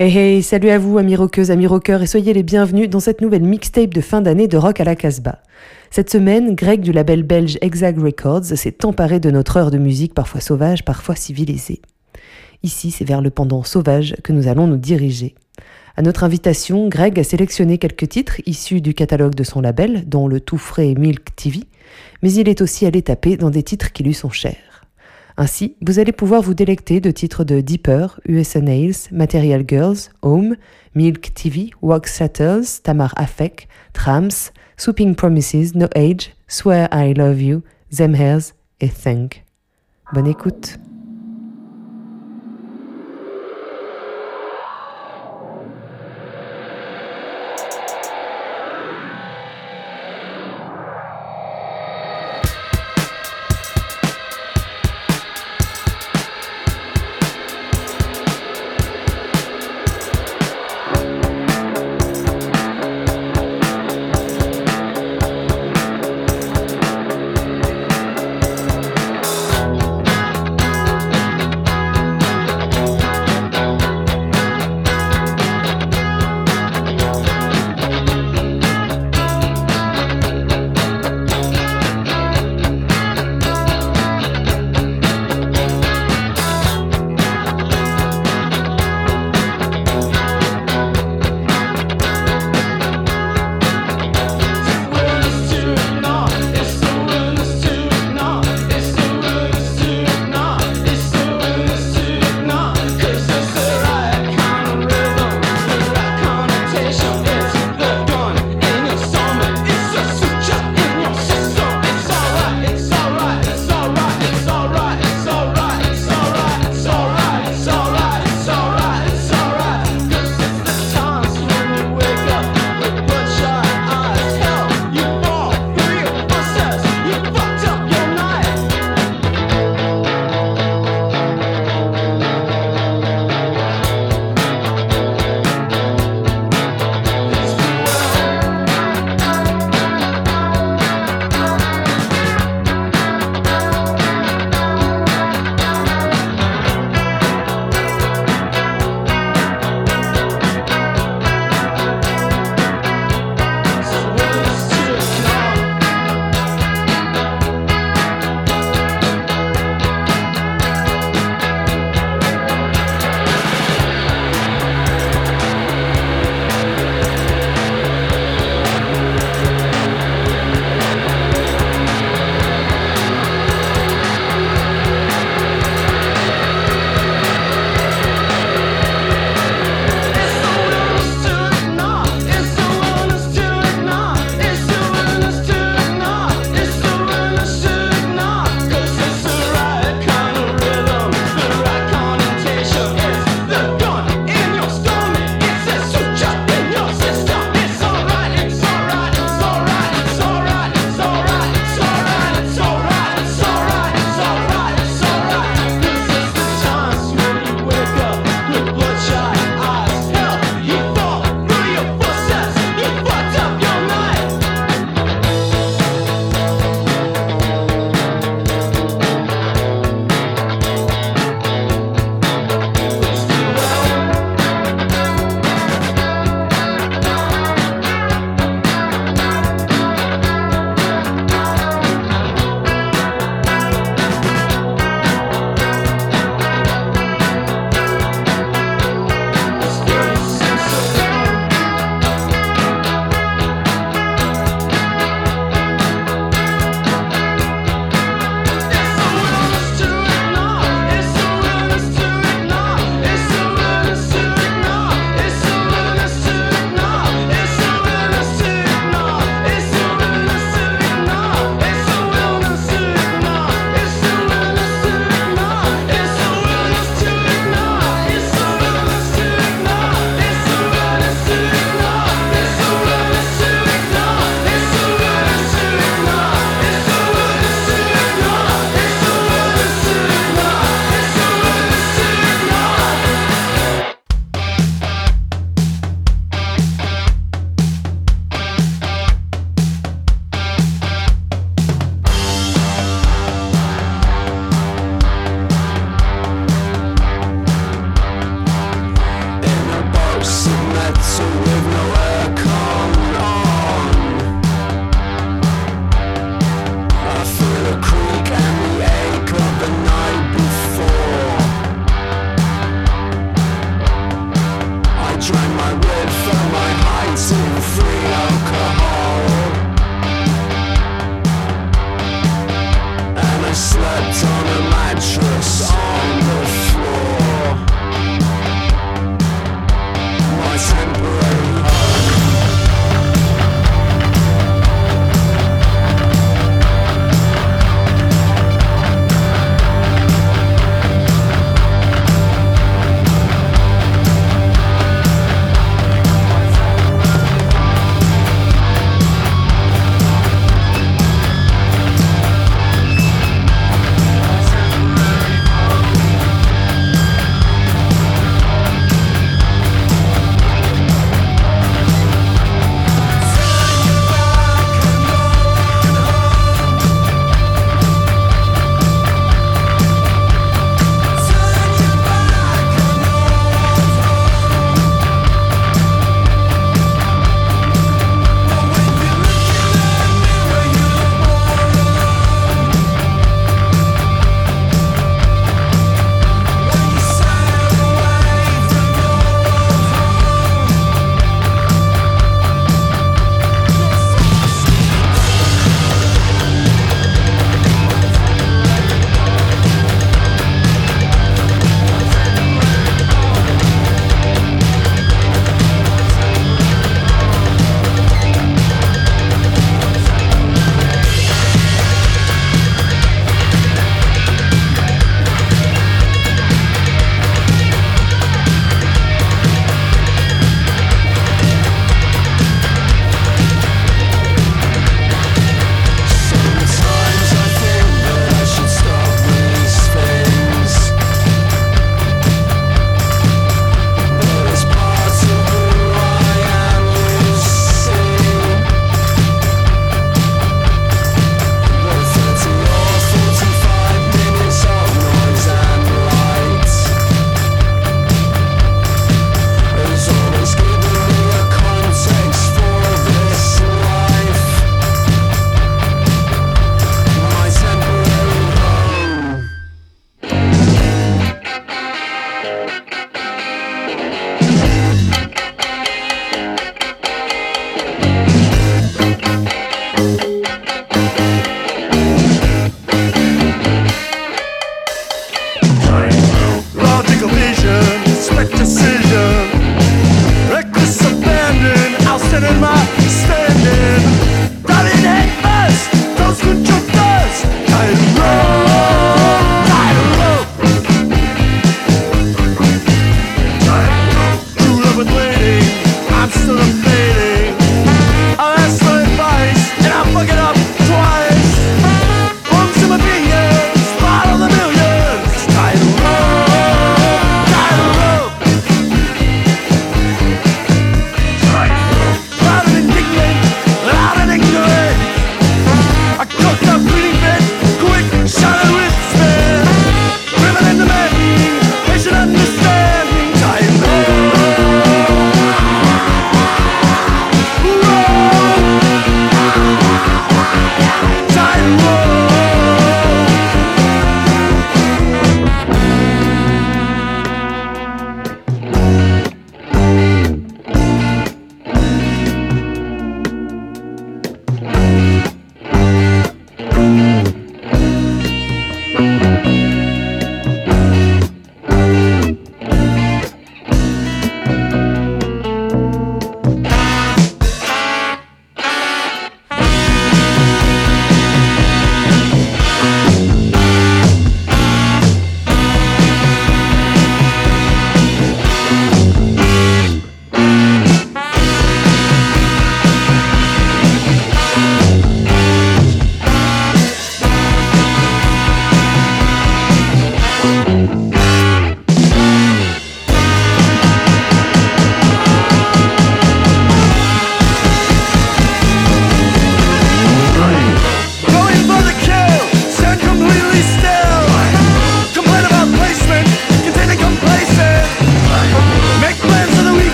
Hey hey, salut à vous amis rockeuses, amis rockeurs et soyez les bienvenus dans cette nouvelle mixtape de fin d'année de Rock à la Casbah. Cette semaine, Greg du label belge Exag Records s'est emparé de notre heure de musique parfois sauvage, parfois civilisée. Ici, c'est vers le pendant sauvage que nous allons nous diriger. À notre invitation, Greg a sélectionné quelques titres issus du catalogue de son label, dont le tout frais Milk TV, mais il est aussi allé taper dans des titres qui lui sont chers. Ainsi, vous allez pouvoir vous délecter de titres de Deeper, USA Nails, Material Girls, Home, Milk TV, Wax Settles, Tamar Afek, Trams, Swooping Promises, No Age, Swear I Love You, Them Hairs et Think. Bonne écoute.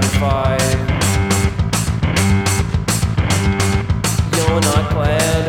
2005. You're not glad.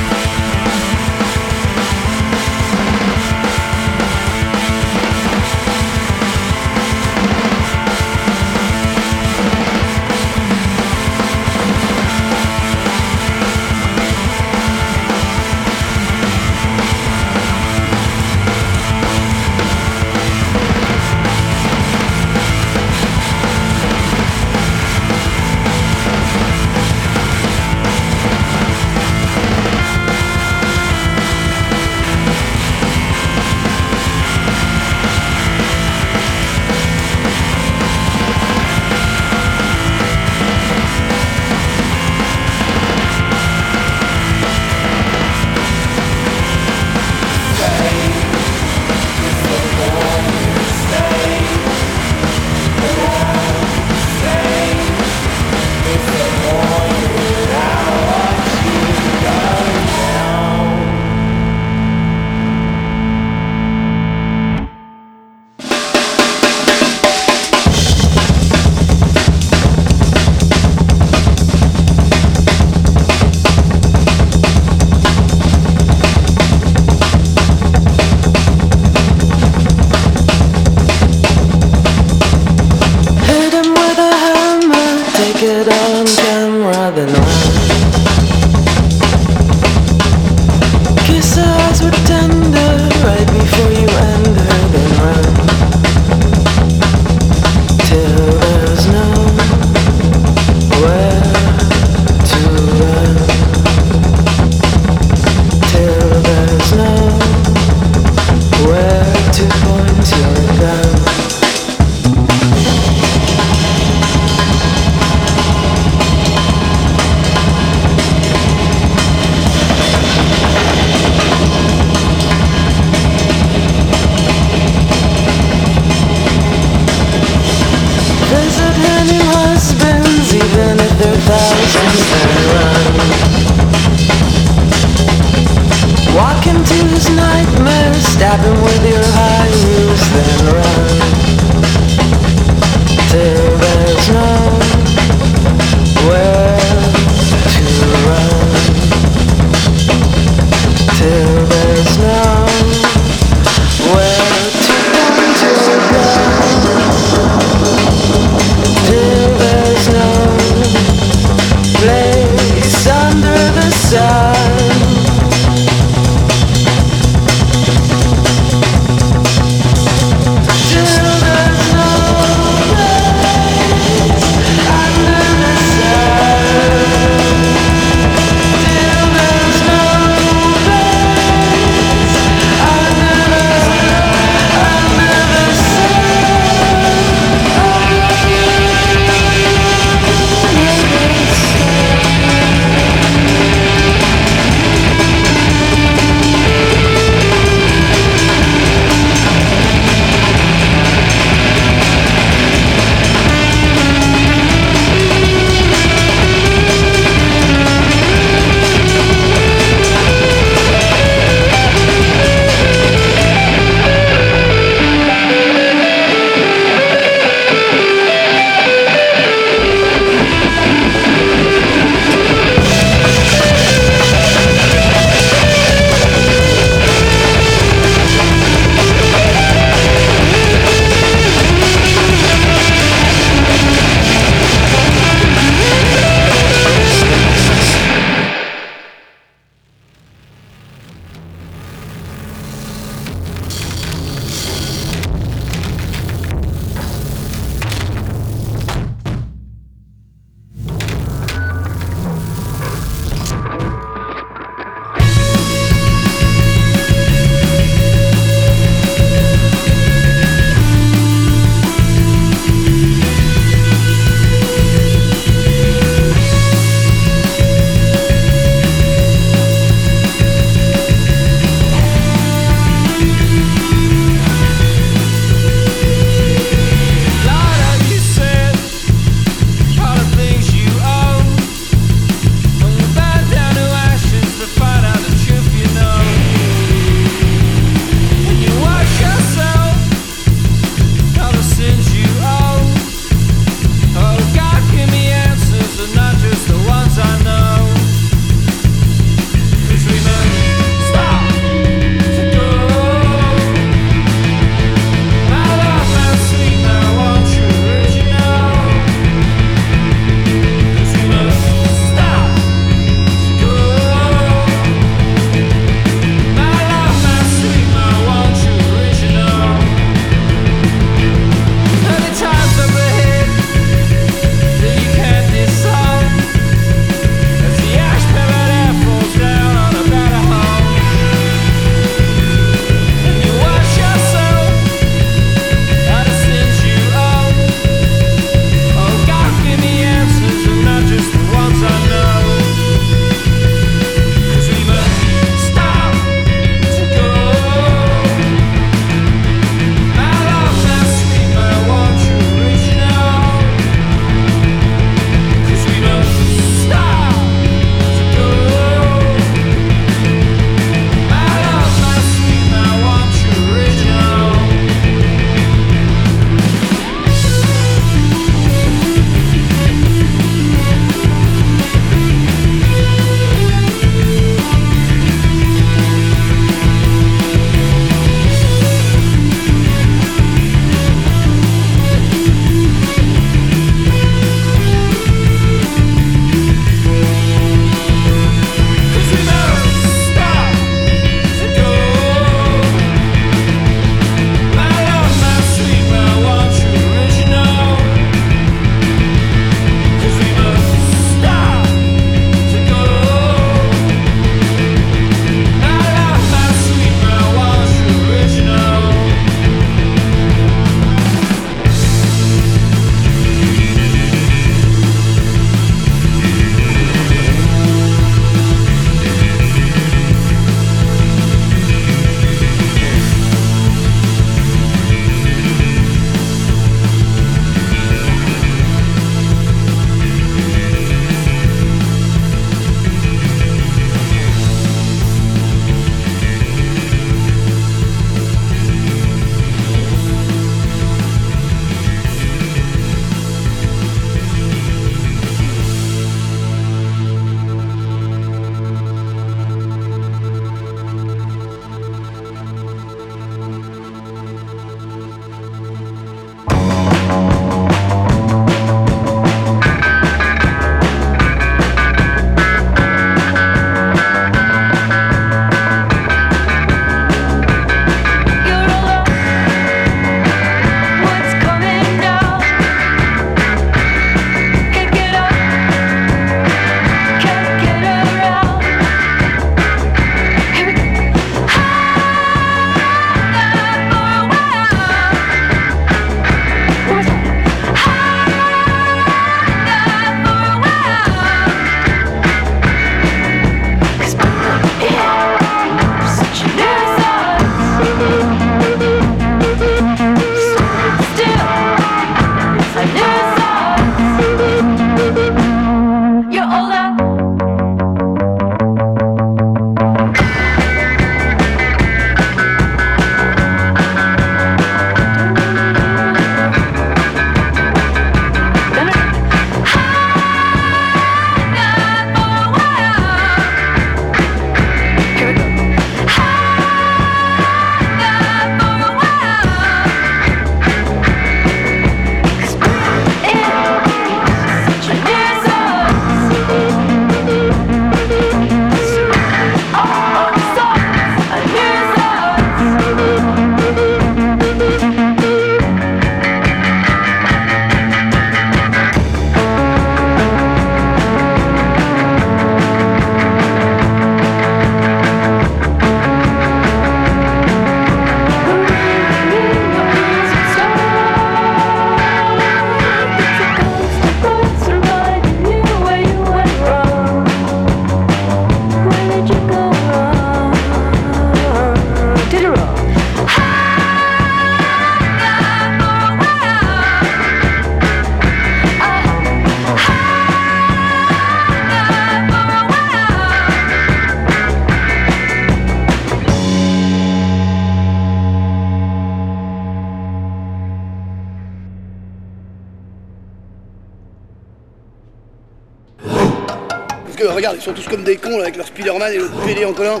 Ils sont tous comme des cons avec leur Spider-Man et le PD en collant.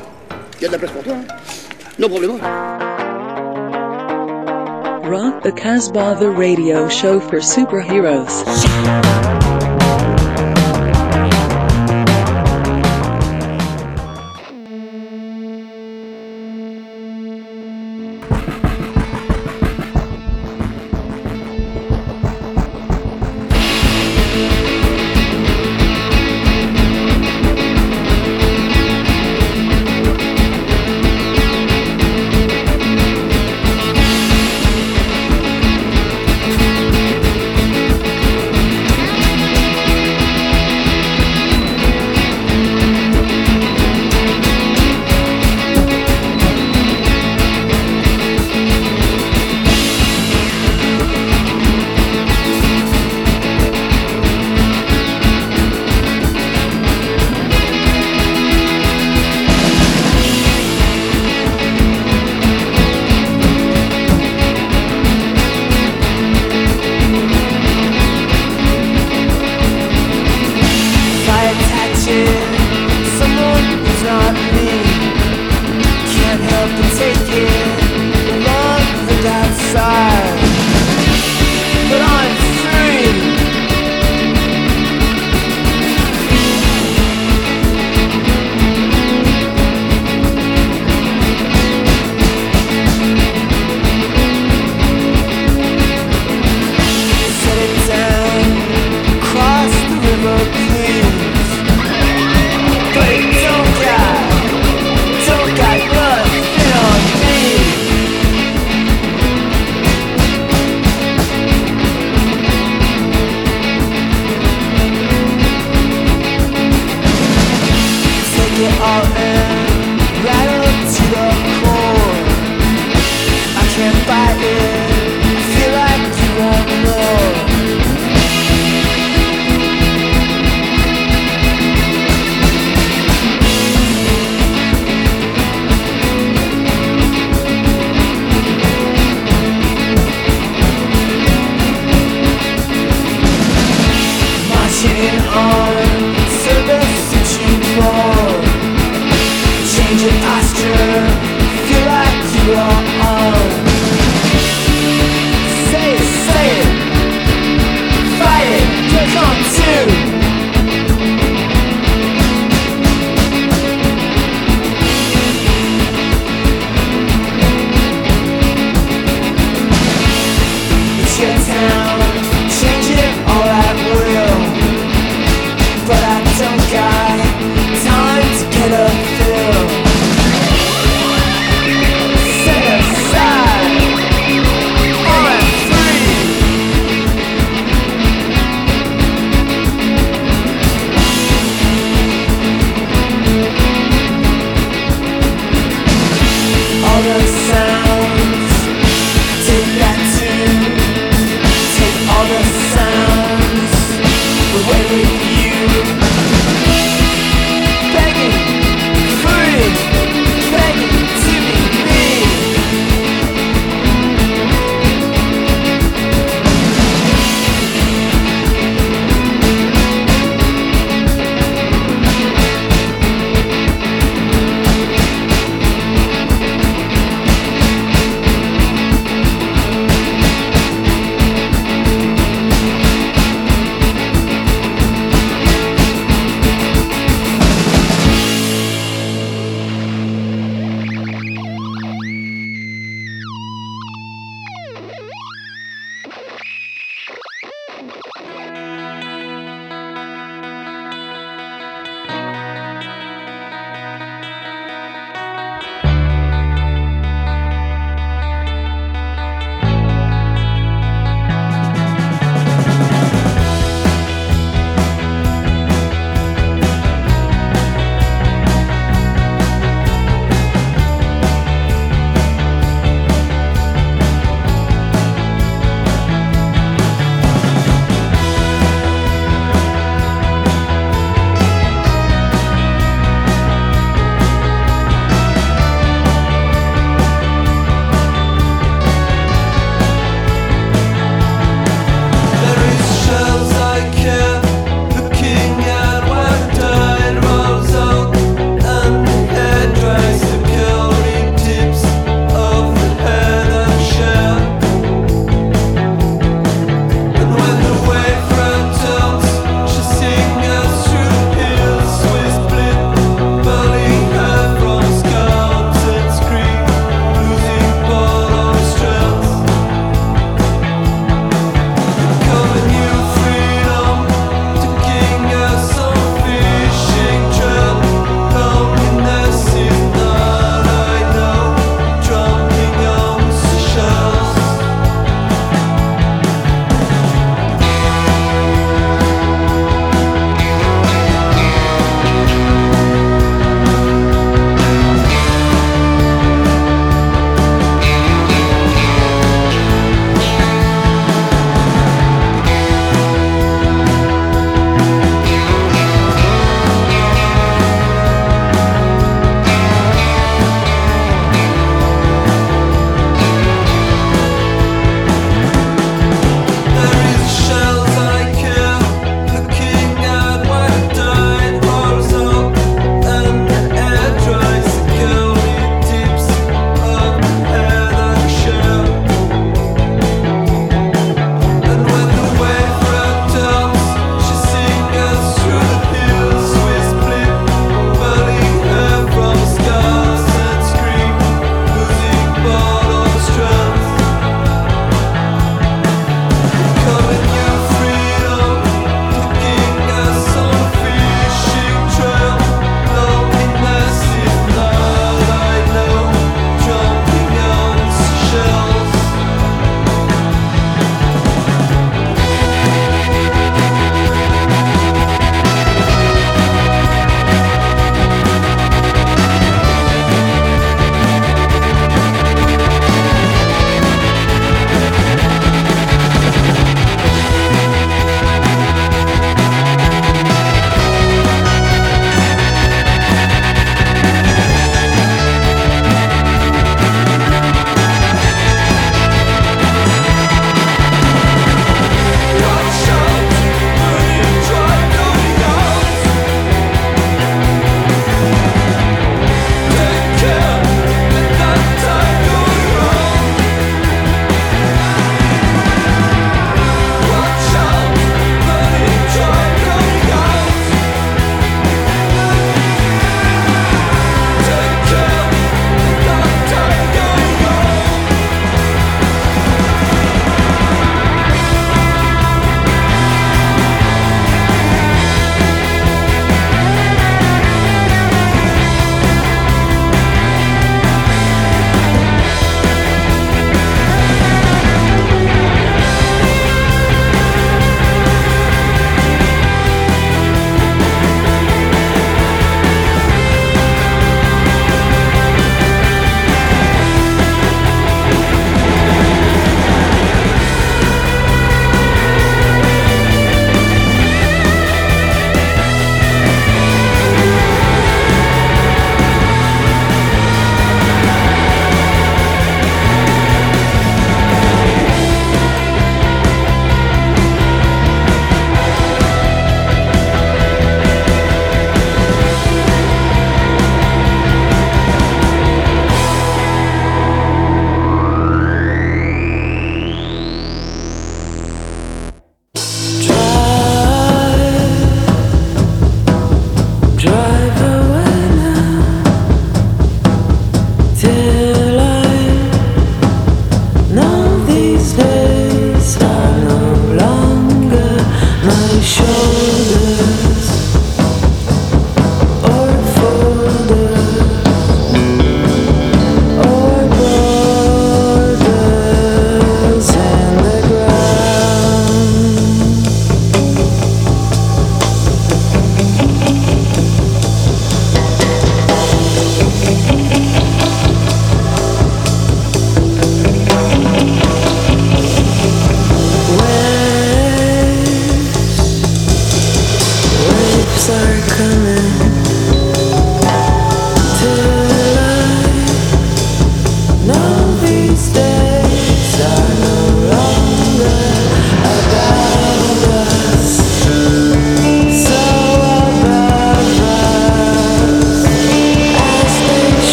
Il y a de la place pour toi. Hein. No problème. Rock the Casbah, the radio show for superheroes.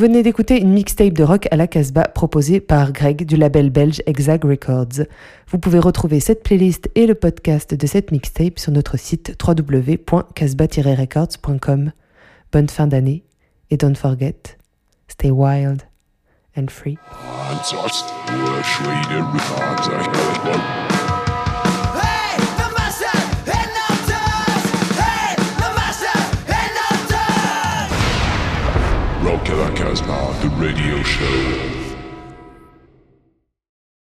Venez d'écouter une mixtape de rock à la Casbah proposée par Greg du label belge Exag Records. Vous pouvez retrouver cette playlist et le podcast de cette mixtape sur notre site www.casbah-records.com. Bonne fin d'année et don't forget, stay wild and free. And outdoors. Rock à la Casbah, the radio show.